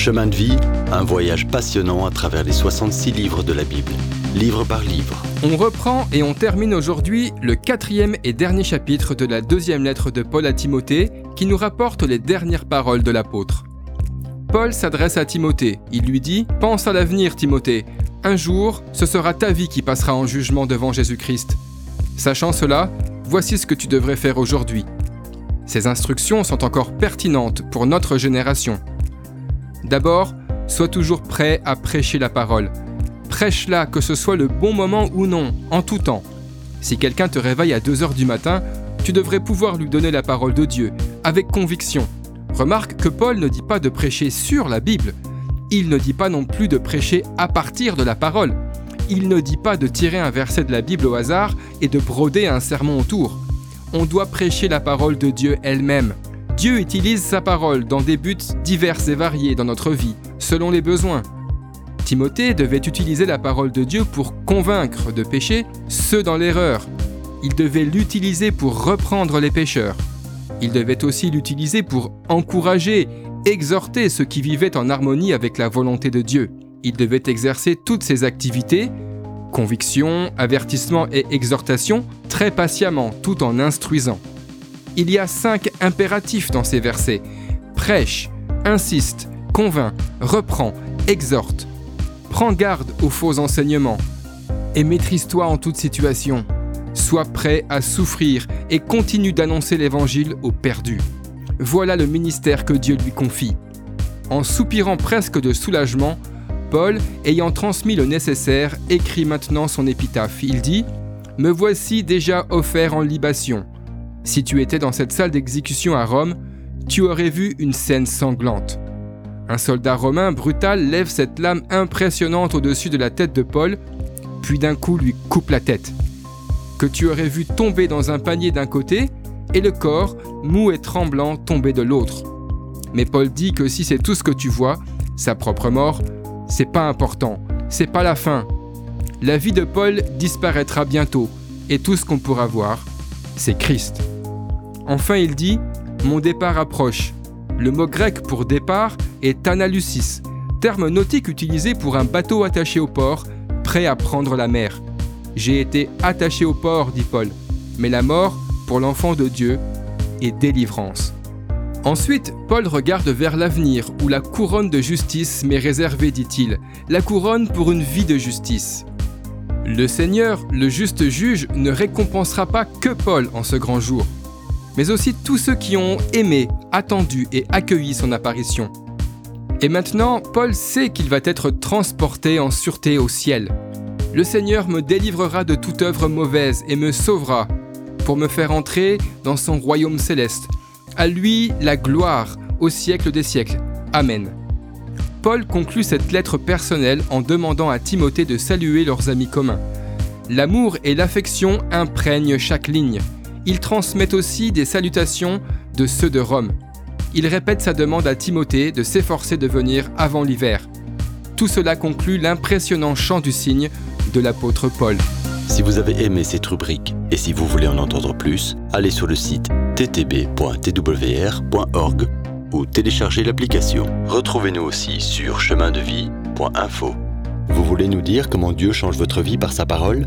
Chemin de vie, un voyage passionnant à travers les 66 livres de la Bible, livre par livre. On reprend et on termine aujourd'hui le quatrième et dernier chapitre de la deuxième lettre de Paul à Timothée qui nous rapporte les dernières paroles de l'apôtre. Paul s'adresse à Timothée. Il lui dit Pense à l'avenir, Timothée. Un jour, ce sera ta vie qui passera en jugement devant Jésus-Christ. Sachant cela, voici ce que tu devrais faire aujourd'hui. Ces instructions sont encore pertinentes pour notre génération. D'abord, sois toujours prêt à prêcher la parole. Prêche-la que ce soit le bon moment ou non, en tout temps. Si quelqu'un te réveille à 2 heures du matin, tu devrais pouvoir lui donner la parole de Dieu, avec conviction. Remarque que Paul ne dit pas de prêcher sur la Bible. Il ne dit pas non plus de prêcher à partir de la parole. Il ne dit pas de tirer un verset de la Bible au hasard et de broder un sermon autour on doit prêcher la parole de Dieu elle-même. Dieu utilise sa parole dans des buts divers et variés dans notre vie, selon les besoins. Timothée devait utiliser la parole de Dieu pour convaincre de péché ceux dans l'erreur. Il devait l'utiliser pour reprendre les pécheurs. Il devait aussi l'utiliser pour encourager, exhorter ceux qui vivaient en harmonie avec la volonté de Dieu. Il devait exercer toutes ces activités Conviction, avertissement et exhortation très patiemment tout en instruisant. Il y a cinq impératifs dans ces versets. Prêche, insiste, convainc, reprend, exhorte. Prends garde aux faux enseignements et maîtrise-toi en toute situation. Sois prêt à souffrir et continue d'annoncer l'évangile aux perdus. Voilà le ministère que Dieu lui confie. En soupirant presque de soulagement, Paul, ayant transmis le nécessaire, écrit maintenant son épitaphe. Il dit Me voici déjà offert en libation. Si tu étais dans cette salle d'exécution à Rome, tu aurais vu une scène sanglante. Un soldat romain brutal lève cette lame impressionnante au-dessus de la tête de Paul, puis d'un coup lui coupe la tête. Que tu aurais vu tomber dans un panier d'un côté et le corps, mou et tremblant, tomber de l'autre. Mais Paul dit que si c'est tout ce que tu vois, sa propre mort, c'est pas important, c'est pas la fin. La vie de Paul disparaîtra bientôt, et tout ce qu'on pourra voir, c'est Christ. Enfin, il dit Mon départ approche. Le mot grec pour départ est analusis, terme nautique utilisé pour un bateau attaché au port, prêt à prendre la mer. J'ai été attaché au port, dit Paul, mais la mort, pour l'enfant de Dieu, est délivrance. Ensuite, Paul regarde vers l'avenir où la couronne de justice m'est réservée, dit-il, la couronne pour une vie de justice. Le Seigneur, le juste juge, ne récompensera pas que Paul en ce grand jour, mais aussi tous ceux qui ont aimé, attendu et accueilli son apparition. Et maintenant, Paul sait qu'il va être transporté en sûreté au ciel. Le Seigneur me délivrera de toute œuvre mauvaise et me sauvera pour me faire entrer dans son royaume céleste à lui la gloire au siècle des siècles. Amen. Paul conclut cette lettre personnelle en demandant à Timothée de saluer leurs amis communs. L'amour et l'affection imprègnent chaque ligne. Il transmet aussi des salutations de ceux de Rome. Il répète sa demande à Timothée de s'efforcer de venir avant l'hiver. Tout cela conclut l'impressionnant chant du cygne de l'apôtre Paul. Si vous avez aimé cette rubrique et si vous voulez en entendre plus, allez sur le site ttb.twr.org ou téléchargez l'application. Retrouvez-nous aussi sur chemindevie.info. Vous voulez nous dire comment Dieu change votre vie par sa parole?